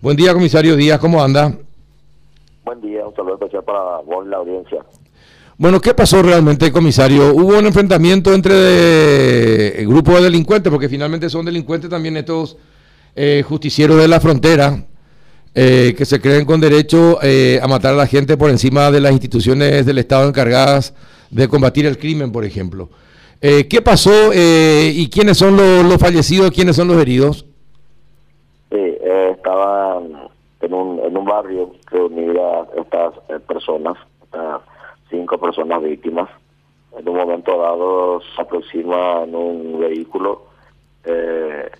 Buen día, comisario Díaz, ¿cómo anda? Buen día, un saludo especial para vos y la audiencia. Bueno, ¿qué pasó realmente, comisario? ¿Hubo un enfrentamiento entre el grupo de delincuentes? Porque finalmente son delincuentes también estos eh, justicieros de la frontera eh, que se creen con derecho eh, a matar a la gente por encima de las instituciones del Estado encargadas de combatir el crimen, por ejemplo. ¿Qué pasó y quiénes son los, fallecidos, quiénes son los heridos? Estaban en un, en un barrio reunidas estas personas, estas cinco personas víctimas. En un momento dado se aproxima en un vehículo eh,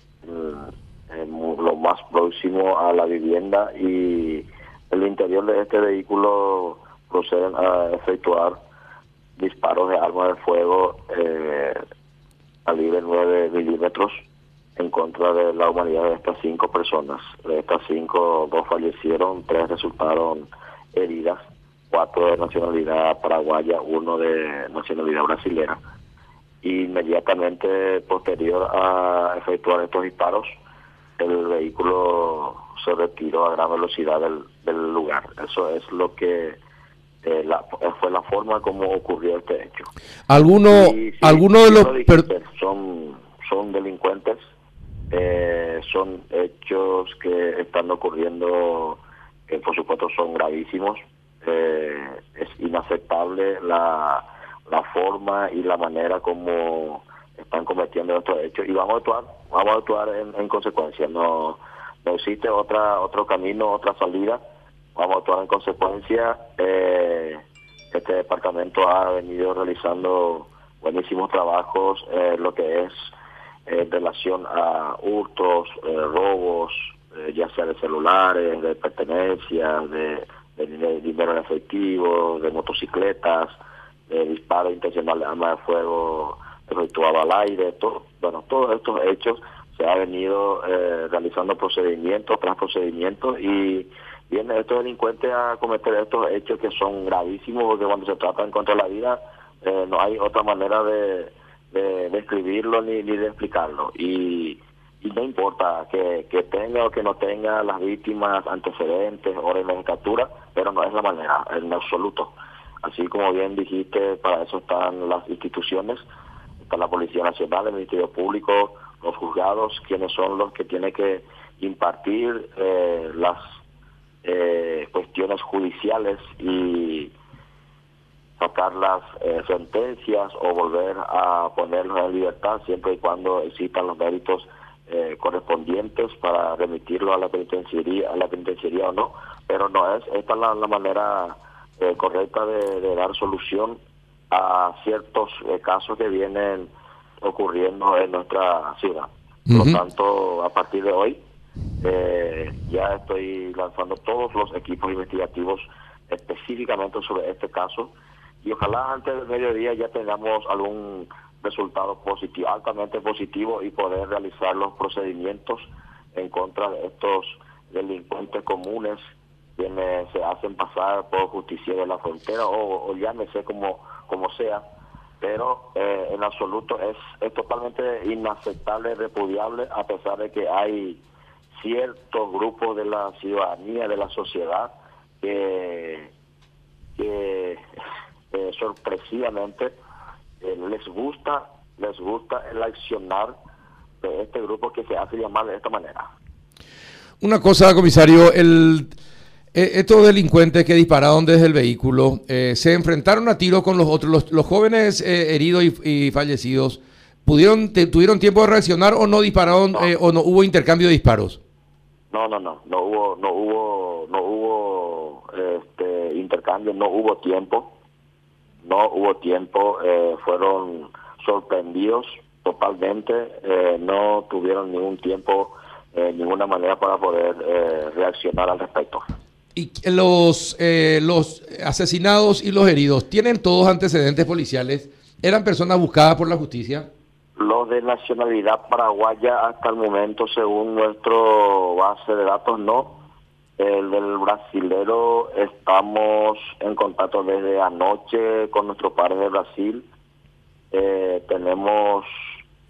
lo más próximo a la vivienda y el interior de este vehículo proceden a efectuar disparos de arma de fuego eh, a nivel 9 milímetros en contra de la humanidad de estas cinco personas. De estas cinco, dos fallecieron, tres resultaron heridas cuatro de nacionalidad paraguaya, uno de nacionalidad brasilera. Inmediatamente posterior a efectuar estos disparos, el vehículo se retiró a gran velocidad del, del lugar. Eso es lo que eh, la, fue la forma como ocurrió este hecho. ¿Alguno, ¿alguno de los... son, son delincuentes, eh, son hechos que están ocurriendo, que por supuesto son gravísimos, eh, es inaceptable la, la forma y la manera como están cometiendo estos hechos y vamos a actuar, vamos a actuar en, consecuencia. No, no existe otra otro camino, otra salida. Vamos a actuar en consecuencia. Eh, este departamento ha venido realizando buenísimos trabajos, eh, lo que es en relación a hurtos, robos, ya sea de celulares, de pertenencias, de de dinero en efectivo, de motocicletas, de disparo intencional de arma de fuego efectuado al aire, bueno, todos estos hechos se ha venido eh, realizando procedimientos tras procedimientos y vienen estos delincuentes a cometer estos hechos que son gravísimos porque cuando se trata en contra la vida eh, no hay otra manera de, de, describirlo ni, ni de explicarlo y y no importa que, que tenga o que no tenga las víctimas antecedentes o de captura, pero no es la manera, en absoluto. Así como bien dijiste, para eso están las instituciones, está la Policía Nacional, el Ministerio Público, los juzgados, quienes son los que tienen que impartir eh, las eh, cuestiones judiciales y sacar las eh, sentencias o volver a ponerlos en libertad siempre y cuando existan los méritos eh, correspondientes para remitirlo a la penitenciaría, a la penitenciaría o no, pero no es esta es la, manera eh, correcta de, dar solución a ciertos eh, casos que vienen ocurriendo en nuestra ciudad. Por lo tanto, a partir de hoy ya estoy lanzando todos los equipos investigativos específicamente sobre este caso y ojalá antes del mediodía ya tengamos algún resultados positivos, altamente positivos y poder realizar los procedimientos en contra de estos delincuentes comunes quienes se hacen pasar por justicia de la frontera o, llámese como, como sea, pero eh, en absoluto es, es totalmente inaceptable, repudiable, a pesar de que hay ciertos grupos de la ciudadanía, de la sociedad, que, que eh, sorpresivamente eh, les gusta les gusta el accionar de este grupo que se hace llamar de esta manera. Una cosa, comisario, el, eh, estos delincuentes que dispararon desde el vehículo eh, se enfrentaron a tiro con los otros, los, jóvenes heridos y, fallecidos. ¿Pudieron, tuvieron tiempo de reaccionar o no dispararon o no hubo intercambio de disparos? No, no, no, no hubo, no hubo, no hubo este, intercambio, no hubo tiempo no hubo tiempo, eh, fueron sorprendidos totalmente, eh, no tuvieron ningún tiempo, eh, ninguna manera para poder reaccionar al respecto. ¿Y los, los asesinados y los heridos tienen todos antecedentes policiales? ¿Eran personas buscadas por la justicia? Los de nacionalidad paraguaya hasta el momento, según nuestro base de datos, no el del brasilero estamos en contacto desde anoche con nuestro padre de Brasil. Eh, tenemos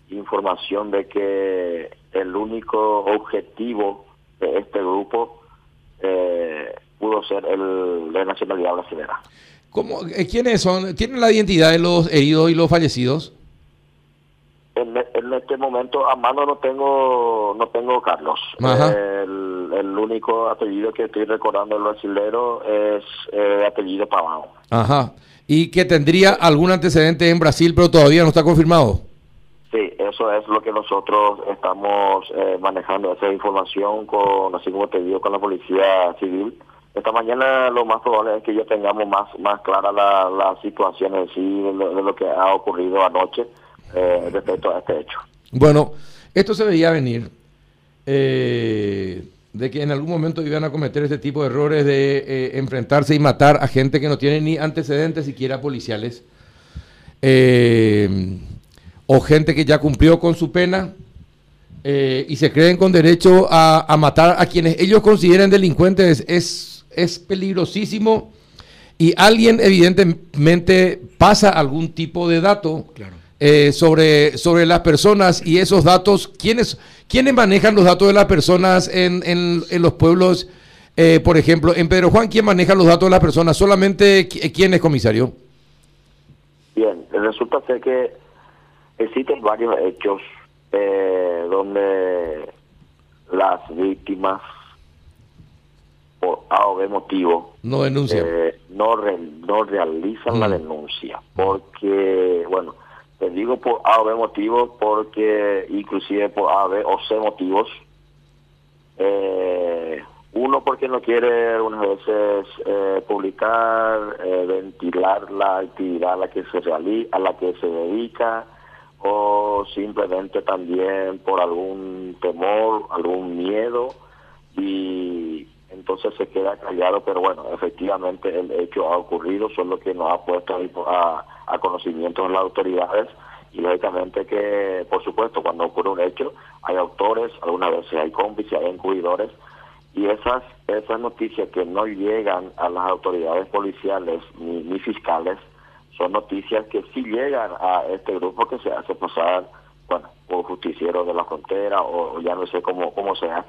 información de que el único objetivo de este grupo ser el de nacionalidad brasileña. ¿Cómo, eh, ¿Quiénes son? ¿Tienen la identidad de los heridos y los fallecidos? En, este momento a mano no tengo no tengo Carlos. El, el, único apellido que estoy recordando del brasilero es eh, apellido Pavão. Ajá. ¿Y que tendría algún antecedente en Brasil, pero todavía no está confirmado? Sí, eso es lo que nosotros estamos eh, manejando, esa información, con así como te digo, con la Policía Civil. Esta mañana lo más probable es que ya tengamos más más clara la, la situación en sí de lo, que ha ocurrido anoche eh, respecto a este hecho. Bueno, esto se veía venir eh, de que en algún momento iban a cometer este tipo de errores de eh, enfrentarse y matar a gente que no tiene ni antecedentes siquiera policiales. Eh, o gente que ya cumplió con su pena eh, y se creen con derecho a, matar a quienes ellos consideren delincuentes es, es peligrosísimo y alguien evidentemente pasa algún tipo de dato eh, sobre, sobre las personas y esos datos, ¿quiénes, ¿quiénes manejan los datos de las personas en, en, los pueblos? Eh, por ejemplo, en Pedro Juan, ¿quién maneja los datos de las personas? ¿Solamente quién es comisario? Bien, resulta ser que Existen varios hechos eh, donde las víctimas por A o B motivo no denuncian eh, no, no realizan la mm. denuncia porque bueno te digo por A o B motivo porque inclusive por A, B o C motivos. Eh, uno porque no quiere algunas veces publicar ventilar la actividad a la que se realiza a la que se dedica o simplemente también por algún temor, algún miedo y entonces se queda callado, pero bueno, efectivamente el hecho ha ocurrido, solo que nos ha puesto a, a conocimiento de las autoridades y lógicamente que, por supuesto, cuando ocurre un hecho hay autores, algunas veces hay cómplices, hay encubridores y esas esas noticias que no llegan a las autoridades policiales ni, ni fiscales son noticias que sí llegan a este grupo que se hace pasar, bueno, por justiciero de la frontera o, ya no sé cómo, cómo sea,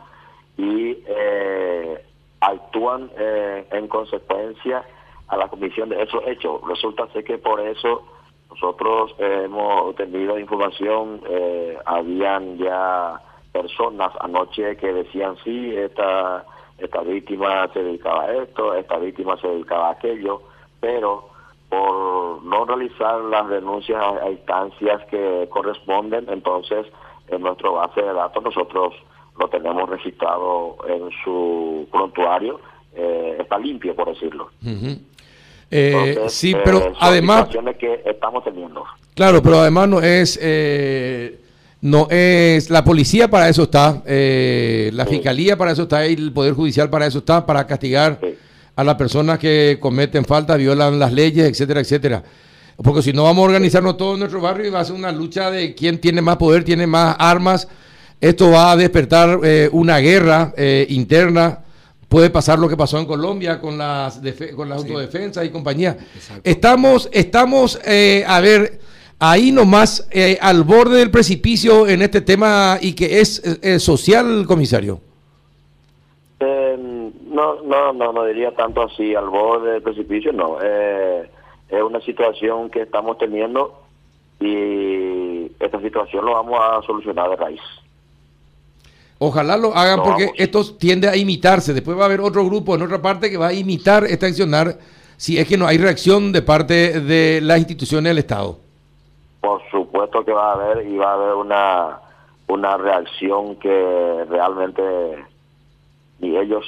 y eh, actúan eh, en consecuencia a la comisión de esos hechos. Resulta ser que por eso nosotros hemos tenido información, eh, habían ya personas anoche que decían sí, esta, esta víctima se dedicaba a esto, esta víctima se dedicaba a aquello, pero por no realizar las denuncias a, instancias que corresponden, entonces en nuestro base de datos nosotros lo tenemos registrado en su prontuario, eh, está limpio por decirlo. Eh, sí, pero eh, además que estamos teniendo. Claro, pero además no es no es la policía para eso está, la fiscalía para eso está y el poder judicial para eso está para castigar a las personas que cometen falta, violan las leyes, etcétera, etcétera. Porque si no vamos a organizarnos todo en nuestro barrio y va a ser una lucha de quién tiene más poder, tiene más armas. Esto va a despertar eh, una guerra eh, interna. Puede pasar lo que pasó en Colombia con las con las autodefensas y compañía. Estamos, estamos eh, a ver, ahí nomás al borde del precipicio en este tema y que es social, comisario. No, no, no, no diría tanto así al borde del precipicio, no. Eh, es una situación que estamos teniendo y esta situación lo vamos a solucionar de raíz. Ojalá lo hagan porque esto tiende a imitarse. Después va a haber otro grupo en otra parte que va a imitar esta accionar si es que no hay reacción de parte de las instituciones del Estado. Por supuesto que va a haber y va a haber una, una reacción que realmente ni ellos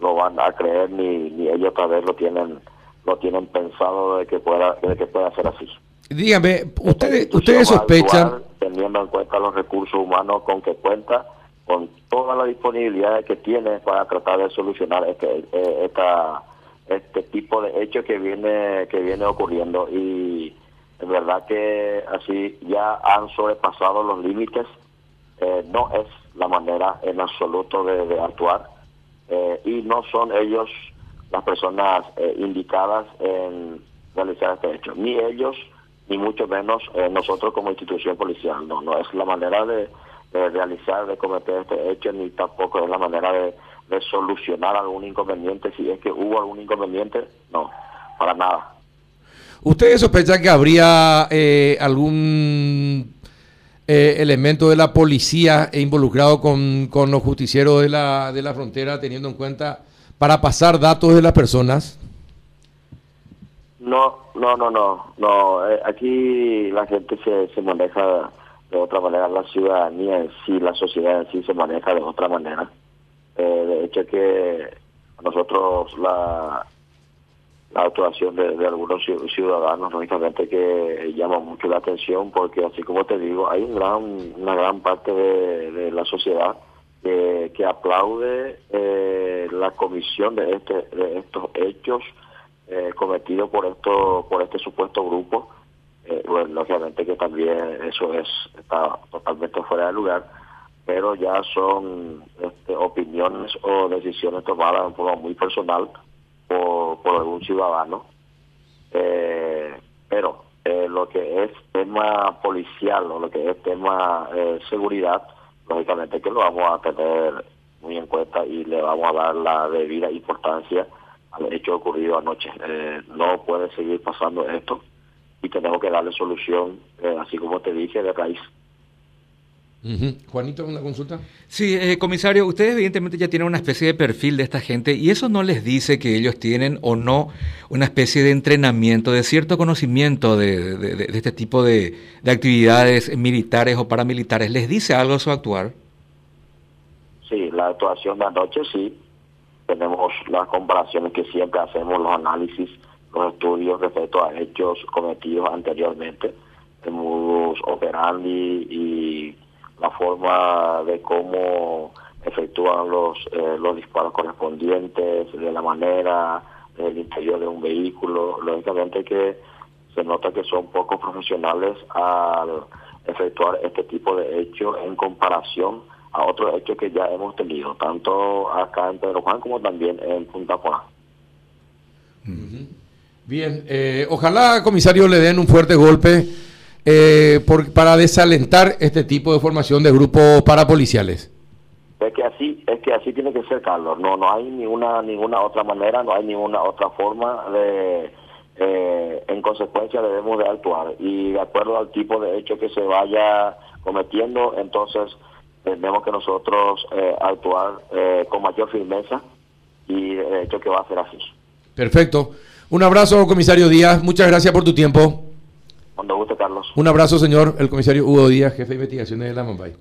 lo van a creer ni, ni ellos tal vez lo tienen lo tienen pensado de que pueda de que pueda ser así. Dígame, ustedes ustedes sospechan teniendo en cuenta los recursos humanos con que cuenta, con toda la disponibilidad que tiene para tratar de solucionar este eh, este tipo de hechos que viene que viene ocurriendo. Y en verdad que así ya han sobrepasado los límites. Eh, no es la manera en absoluto de actuar. Eh, y no son ellos las personas eh, indicadas en realizar este hecho, ni ellos, ni mucho menos eh, nosotros como institución policial. No, no es la manera de, realizar, de cometer este hecho, ni tampoco es la manera de, solucionar algún inconveniente, si es que hubo algún inconveniente, no, para nada. ¿Ustedes sospechan que habría eh, algún eh, elemento de la policía involucrado con, con, los justicieros de la, de la frontera, teniendo en cuenta para pasar datos de las personas? No, no, no, no, no. Eh, aquí la gente se, se maneja de otra manera, la ciudadanía en sí, la sociedad en sí se maneja de otra manera. Eh, de hecho que nosotros la, la actuación de, algunos ciudadanos, lógicamente que llama mucho la atención porque así como te digo, hay un gran, una gran parte de, la sociedad que, que aplaude eh, la comisión de, este, de estos hechos eh, cometidos por, esto, por este supuesto grupo. Eh, bueno, lógicamente que también eso es está totalmente fuera de lugar pero ya son este, opiniones o decisiones tomadas en forma muy personal por, por algún ciudadano. Eh, pero eh, lo que es tema policial o lo que es tema eh, seguridad, lógicamente que lo vamos a tener muy en cuenta y le vamos a dar la debida importancia al hecho ocurrido anoche. no puede seguir pasando esto y tenemos que darle solución, así como te dije, de raíz. Juanito, una consulta. Sí, eh, comisario, ustedes evidentemente ya tienen una especie de perfil de esta gente y eso no les dice que ellos tienen o no una especie de entrenamiento, de cierto conocimiento de, este tipo de, actividades militares o paramilitares. ¿Les dice algo su actuar? Sí, la actuación de anoche sí. Tenemos las comparaciones que siempre hacemos, los análisis, los estudios respecto a hechos cometidos anteriormente, el modus operandi y la forma de cómo efectúan los, eh, los disparos correspondientes, de la manera, del interior de un vehículo. Lógicamente que se nota que son pocos profesionales al efectuar este tipo de hechos en comparación a otros hechos que ya hemos tenido, tanto acá en Pedro Juan como también en Punta Juan. Bien, eh, ojalá, comisario, le den un fuerte golpe eh, por, para desalentar este tipo de formación de grupos parapoliciales? Es que así, es que así tiene que ser, Carlos. No, no hay ninguna ninguna otra manera, no hay ninguna otra forma de. Eh, en consecuencia debemos de actuar y de acuerdo al tipo de hecho que se vaya cometiendo, entonces tenemos que nosotros eh, actuar eh, con mayor firmeza y de hecho que va a ser así. Perfecto. Un abrazo, comisario Díaz. Muchas gracias por tu tiempo. Cuando guste, Carlos. Un abrazo, señor, el comisario Hugo Díaz, jefe de investigaciones de la Mumbai.